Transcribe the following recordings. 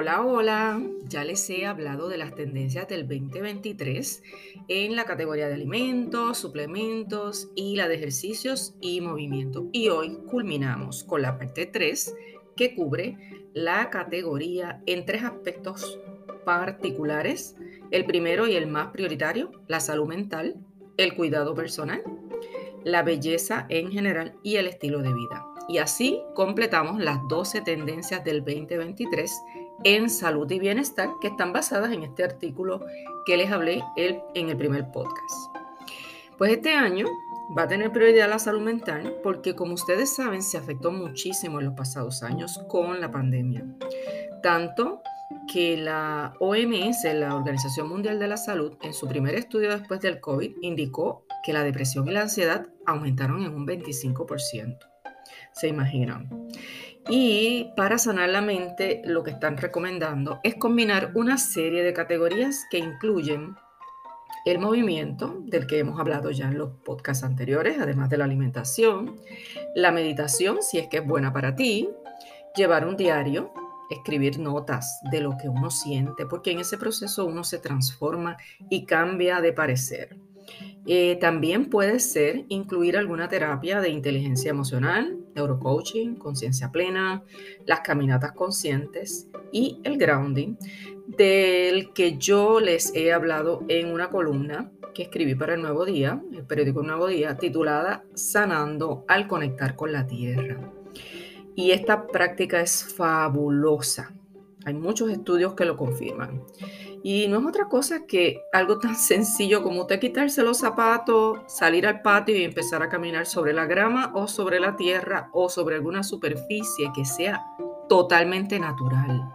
Hola, hola. Ya les he hablado de las tendencias del 2023 en la categoría de alimentos, suplementos y la de ejercicios y movimiento. Y hoy culminamos con la parte 3 que cubre la categoría en tres aspectos particulares. El primero y el más prioritario, la salud mental, el cuidado personal, la belleza en general y el estilo de vida. Y así completamos las 12 tendencias del 2023 en salud y bienestar que están basadas en este artículo que les hablé en el primer podcast. Pues este año va a tener prioridad la salud mental porque como ustedes saben se afectó muchísimo en los pasados años con la pandemia. Tanto que la OMS, la Organización Mundial de la Salud, en su primer estudio después del COVID, indicó que la depresión y la ansiedad aumentaron en un 25%. ¿Se imaginan? Y para sanar la mente, lo que están recomendando es combinar una serie de categorías que incluyen el movimiento, del que hemos hablado ya en los podcasts anteriores, además de la alimentación, la meditación, si es que es buena para ti, llevar un diario, escribir notas de lo que uno siente, porque en ese proceso uno se transforma y cambia de parecer. Eh, también puede ser incluir alguna terapia de inteligencia emocional, neurocoaching, conciencia plena, las caminatas conscientes y el grounding, del que yo les he hablado en una columna que escribí para el Nuevo Día, el periódico Nuevo Día, titulada Sanando al conectar con la tierra. Y esta práctica es fabulosa. Hay muchos estudios que lo confirman. Y no es otra cosa que algo tan sencillo como usted quitarse los zapatos, salir al patio y empezar a caminar sobre la grama o sobre la tierra o sobre alguna superficie que sea totalmente natural.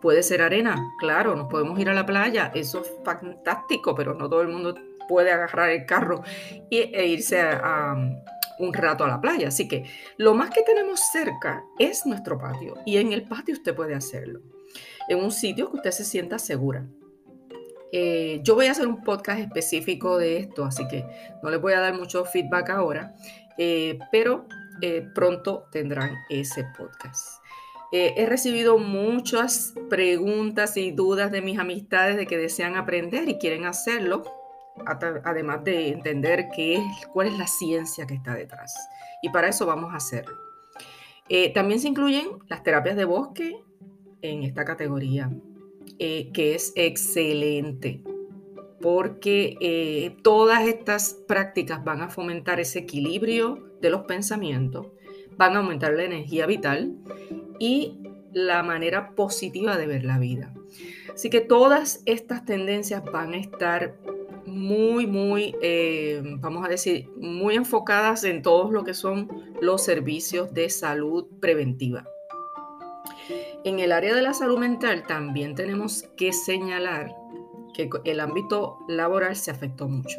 Puede ser arena, claro, nos podemos ir a la playa, eso es fantástico, pero no todo el mundo puede agarrar el carro e irse a, un rato a la playa. Así que lo más que tenemos cerca es nuestro patio y en el patio usted puede hacerlo. En un sitio que usted se sienta segura. Eh, yo voy a hacer un podcast específico de esto, así que no les voy a dar mucho feedback ahora, eh, pero eh, pronto tendrán ese podcast. he recibido muchas preguntas y dudas de mis amistades de que desean aprender y quieren hacerlo, además de entender qué es, cuál es la ciencia que está detrás. Y para eso vamos a hacerlo. también se incluyen las terapias de bosque en esta categoría. Eh, que es excelente, porque eh, todas estas prácticas van a fomentar ese equilibrio de los pensamientos, van a aumentar la energía vital y la manera positiva de ver la vida. Así que todas estas tendencias van a estar muy, muy, eh, vamos a decir, muy enfocadas en todos lo que son los servicios de salud preventiva. En el área de la salud mental también tenemos que señalar que el ámbito laboral se afectó mucho.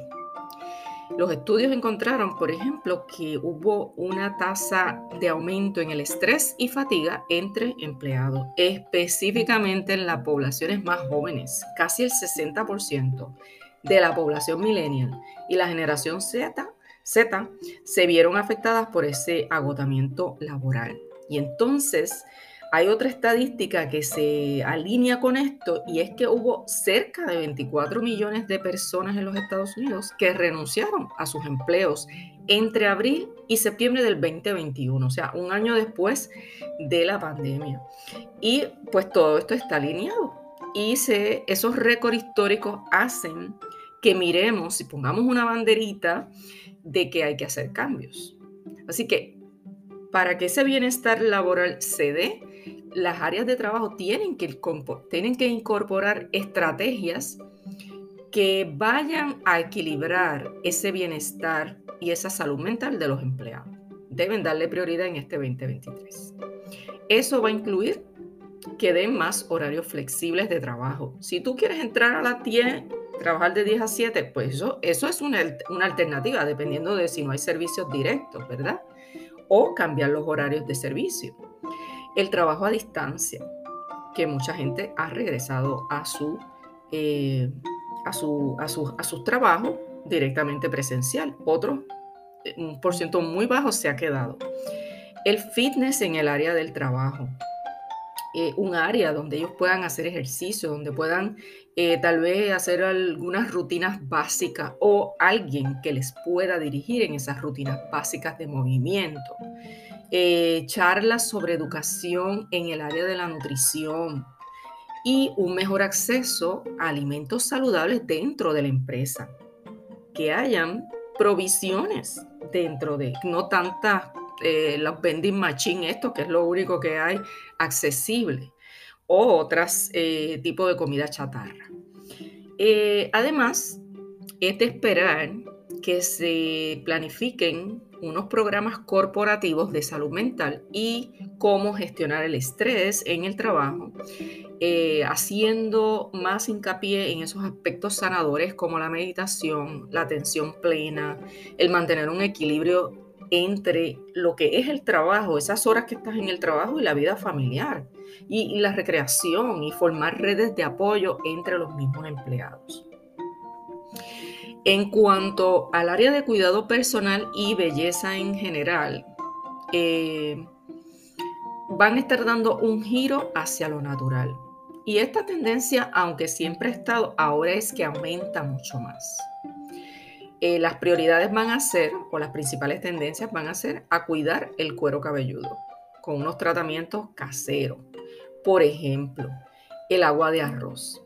Los estudios encontraron, por ejemplo, que hubo una tasa de aumento en el estrés y fatiga entre empleados, específicamente en las poblaciones más jóvenes, casi el 60% de la población millennial y la generación Z, se vieron afectadas por ese agotamiento laboral. Y entonces, hay otra estadística que se alinea con esto y es que hubo cerca de 24 millones de personas en los Estados Unidos que renunciaron a sus empleos entre abril y septiembre del 2021, o sea, un año después de la pandemia. Y pues todo esto está alineado y se, esos récords históricos hacen que miremos y pongamos una banderita de que hay que hacer cambios. Así que para que ese bienestar laboral se dé, las áreas de trabajo tienen que, incorporar estrategias que vayan a equilibrar ese bienestar y esa salud mental de los empleados. Deben darle prioridad en este 2023. Eso va a incluir que den más horarios flexibles de trabajo. Si tú quieres entrar a las 10, trabajar de 10 a 7, pues eso, eso es una, una alternativa, dependiendo de si no hay servicios directos, ¿verdad? O cambiar los horarios de servicio el trabajo a distancia, que mucha gente ha regresado a su, eh, a su, a a sus trabajos directamente presencial. Otro, eh, un por ciento muy bajo, se ha quedado. El fitness en el área del trabajo. eh, un área donde ellos puedan hacer ejercicio, donde puedan tal vez hacer algunas rutinas básicas o alguien que les pueda dirigir en esas rutinas básicas de movimiento. Eh, charlas sobre educación en el área de la nutrición y un mejor acceso a alimentos saludables dentro de la empresa. Que hayan provisiones dentro de, no tantas eh, los vending machine, esto que es lo único que hay accesible, o otros eh, tipos de comida chatarra. Eh, además, es de esperar que se planifiquen unos programas corporativos de salud mental y cómo gestionar el estrés en el trabajo, haciendo más hincapié en esos aspectos sanadores como la meditación, la atención plena, el mantener un equilibrio entre lo que es el trabajo, esas horas que estás en el trabajo y la vida familiar, y, la recreación y formar redes de apoyo entre los mismos empleados. En cuanto al área de cuidado personal y belleza en general, eh, van a estar dando un giro hacia lo natural. Y esta tendencia, aunque siempre ha estado, ahora es que aumenta mucho más. Eh, las prioridades van a ser, o las principales tendencias van a ser a cuidar el cuero cabelludo con unos tratamientos caseros. Por ejemplo, el agua de arroz.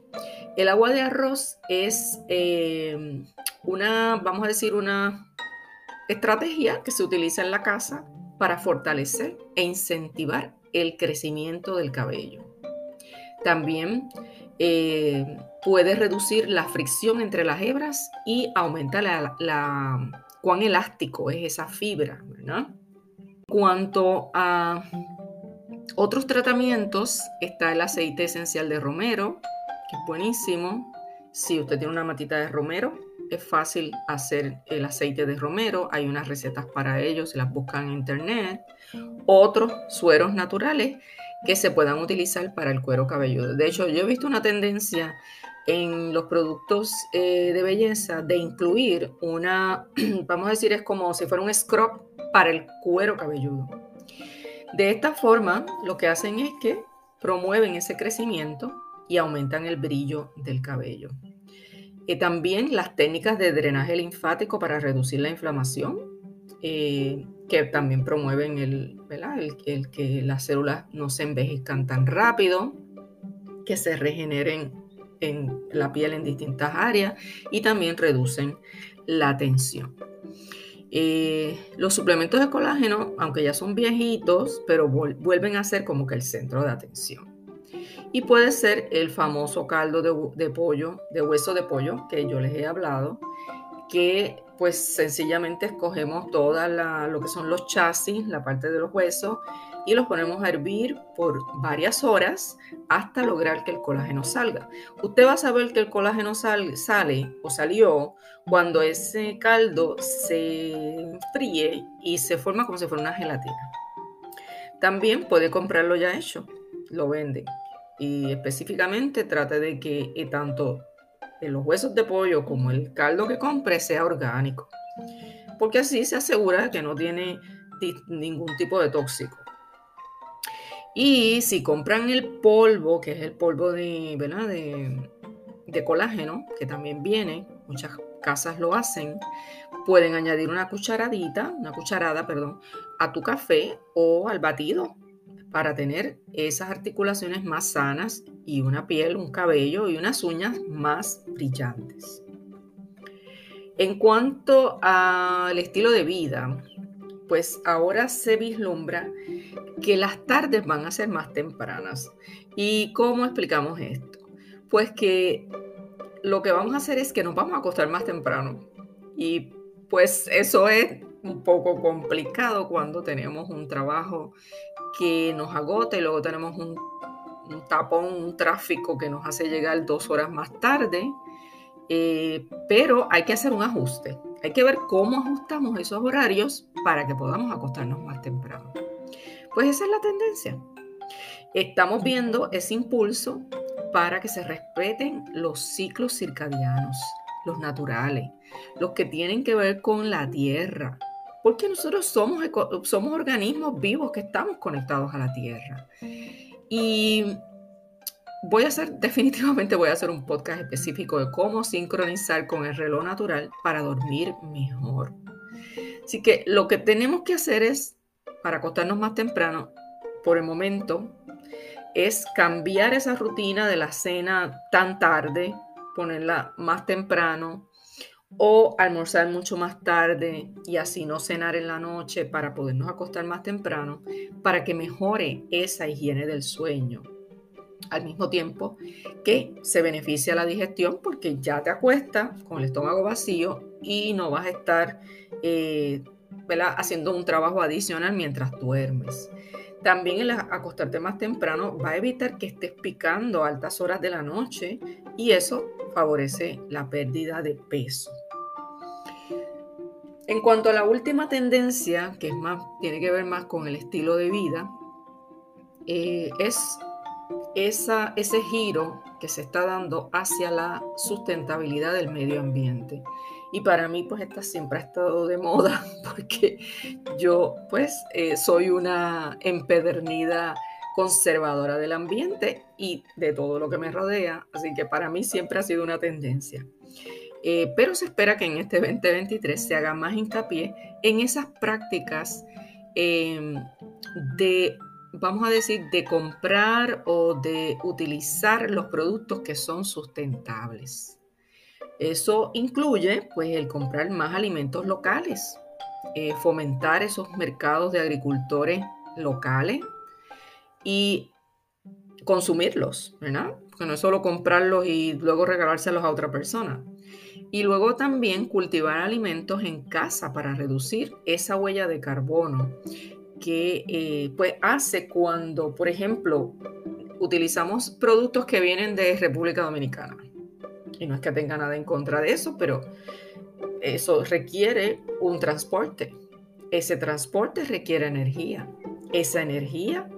El agua de arroz es eh, una, vamos a decir, una estrategia que se utiliza en la casa para fortalecer e incentivar el crecimiento del cabello. También eh, puede reducir la fricción entre las hebras y aumenta la, cuán elástico es esa fibra, ¿verdad? Cuanto a otros tratamientos, está el aceite esencial de romero, que es buenísimo. Si usted tiene una matita de romero, es fácil hacer el aceite de romero. Hay unas recetas para ello, se las buscan en internet. Otros sueros naturales que se puedan utilizar para el cuero cabelludo. De hecho, yo he visto una tendencia en los productos eh, de belleza de incluir una, vamos a decir, es como si fuera un scrub para el cuero cabelludo. De esta forma, lo que hacen es que promueven ese crecimiento y aumentan el brillo del cabello. Y también las técnicas de drenaje linfático para reducir la inflamación, eh, que también promueven el, el, que las células no se envejezcan tan rápido, que se regeneren en la piel en distintas áreas y también reducen la tensión. Eh, los suplementos de colágeno, aunque ya son viejitos, pero vuelven a ser como que el centro de atención. Y puede ser el famoso caldo de, pollo, de hueso de pollo, que yo les he hablado, que pues sencillamente escogemos toda lo que son los chasis, la parte de los huesos, y los ponemos a hervir por varias horas hasta lograr que el colágeno salga. Usted va a saber que el colágeno sale o salió cuando ese caldo se fríe y se forma como si fuera una gelatina. También puede comprarlo ya hecho, lo venden. Y específicamente trate de que eh, tanto los huesos de pollo como el caldo que compre sea orgánico. Porque así se asegura que no tiene ningún tipo de tóxico. Y si compran el polvo, que es el polvo de, de, de colágeno, que también viene, muchas casas lo hacen, pueden añadir una cucharadita, una cucharada, perdón, a tu café o al batido para tener esas articulaciones más sanas y una piel, un cabello y unas uñas más brillantes. En cuanto al estilo de vida, pues ahora se vislumbra que las tardes van a ser más tempranas. ¿Y cómo explicamos esto? Pues que lo que vamos a hacer es que nos vamos a acostar más temprano. Y pues eso es un poco complicado cuando tenemos un trabajo que nos agota y luego tenemos un, tapón, un tráfico que nos hace llegar dos horas más tarde. Eh, pero hay que hacer un ajuste. Hay que ver cómo ajustamos esos horarios para que podamos acostarnos más temprano. Pues esa es la tendencia. Estamos viendo ese impulso para que se respeten los ciclos circadianos, los naturales, los que tienen que ver con la tierra, porque nosotros somos, organismos vivos que estamos conectados a la tierra. Y voy a hacer, definitivamente voy a hacer un podcast específico de cómo sincronizar con el reloj natural para dormir mejor. Así que lo que tenemos que hacer es, para acostarnos más temprano, por el momento, es cambiar esa rutina de la cena tan tarde, ponerla más temprano o almorzar mucho más tarde y así no cenar en la noche para podernos acostar más temprano, para que mejore esa higiene del sueño. Al mismo tiempo que se beneficia la digestión porque ya te acuestas con el estómago vacío y no vas a estar eh, haciendo un trabajo adicional mientras duermes. También el acostarte más temprano va a evitar que estés picando a altas horas de la noche y eso favorece la pérdida de peso. En cuanto a la última tendencia, que tiene que ver más con el estilo de vida, eh, es ese giro que se está dando hacia la sustentabilidad del medio ambiente. Y para mí, pues esta siempre ha estado de moda porque yo, pues, eh, soy una empedernida conservadora del ambiente y de todo lo que me rodea. Así que para mí siempre ha sido una tendencia. Eh, pero se espera que en este 2023 se haga más hincapié en esas prácticas em, de, vamos a decir, de comprar o de utilizar los productos que son sustentables. Eso incluye pues el comprar más alimentos locales, eh, fomentar esos mercados de agricultores locales y consumirlos, ¿verdad? Que no es solo comprarlos y luego regalárselos a otra persona. Y luego también cultivar alimentos en casa para reducir esa huella de carbono que eh, pues hace cuando, por ejemplo, utilizamos productos que vienen de República Dominicana. Y no es que tenga nada en contra de eso, pero eso requiere un transporte. Ese transporte requiere energía. Esa energía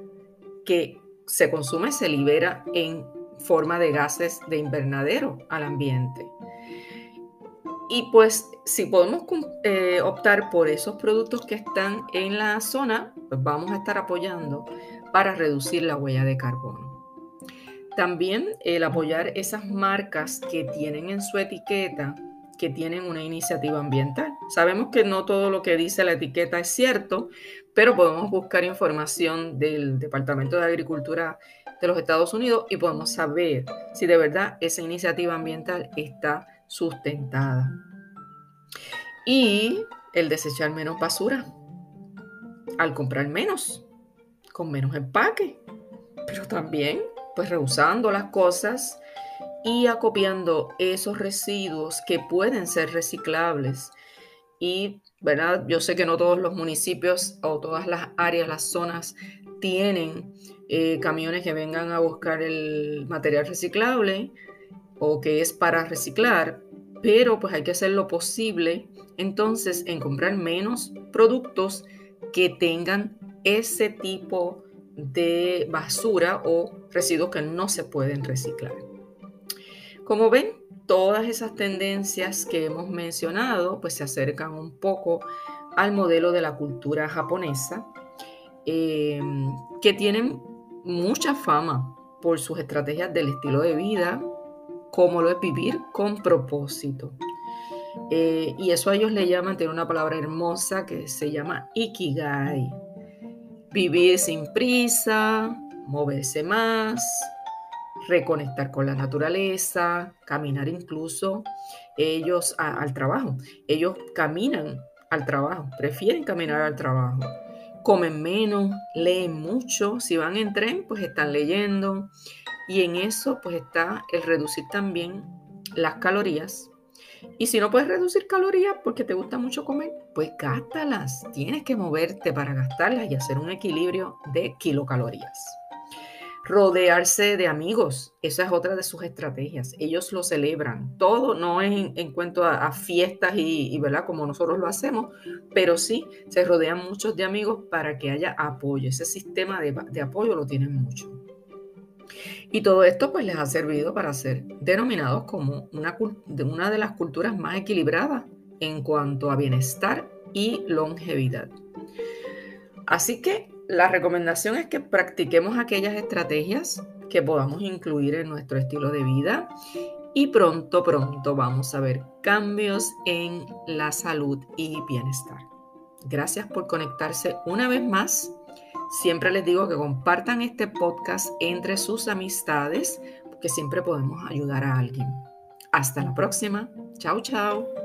que se consume se libera en forma de gases de invernadero al ambiente. Y pues si podemos eh, optar por esos productos que están en la zona, pues vamos a estar apoyando para reducir la huella de carbono. También el apoyar esas marcas que tienen en su etiqueta que tienen una iniciativa ambiental. Sabemos que no todo lo que dice la etiqueta es cierto, pero podemos buscar información del Departamento de Agricultura de los Estados Unidos y podemos saber si de verdad esa iniciativa ambiental está sustentada. Y el desechar menos basura al comprar menos, con menos empaque, pero también pues rehusando las cosas y acopiando esos residuos que pueden ser reciclables. Y, ¿verdad? Yo sé que no todos los municipios o todas las áreas, las zonas tienen eh, camiones que vengan a buscar el material reciclable o que es para reciclar, pero pues hay que hacer lo posible entonces en comprar menos productos que tengan ese tipo de basura o residuos que no se pueden reciclar. Como ven, todas esas tendencias que hemos mencionado pues se acercan un poco al modelo de la cultura japonesa, em, que tienen mucha fama por sus estrategias del estilo de vida, como lo es vivir con propósito. Eh, y eso a ellos le llaman, tiene una palabra hermosa que se llama ikigai Vivir sin prisa, moverse más, reconectar con la naturaleza, caminar incluso ellos al trabajo. Ellos caminan al trabajo, prefieren caminar al trabajo. Comen menos, leen mucho. Si van en tren, pues están leyendo. Y en eso, pues está el reducir también las calorías y si no puedes reducir calorías porque te gusta mucho comer, pues gástalas. Tienes que moverte para gastarlas y hacer un equilibrio de kilocalorías. Rodearse de amigos, esa es otra de sus estrategias. Ellos lo celebran. Todo no es en, cuanto a, fiestas y, ¿verdad? Como nosotros lo hacemos, pero sí se rodean muchos de amigos para que haya apoyo. Ese sistema de, de apoyo lo tienen mucho. Y todo esto pues les ha servido para ser denominados como una, una de las culturas más equilibradas en cuanto a bienestar y longevidad. Así que la recomendación es que practiquemos aquellas estrategias que podamos incluir en nuestro estilo de vida y pronto, pronto vamos a ver cambios en la salud y bienestar. Gracias por conectarse una vez más. Siempre les digo que compartan este podcast entre sus amistades, porque siempre podemos ayudar a alguien. Hasta la próxima. Chao, chao.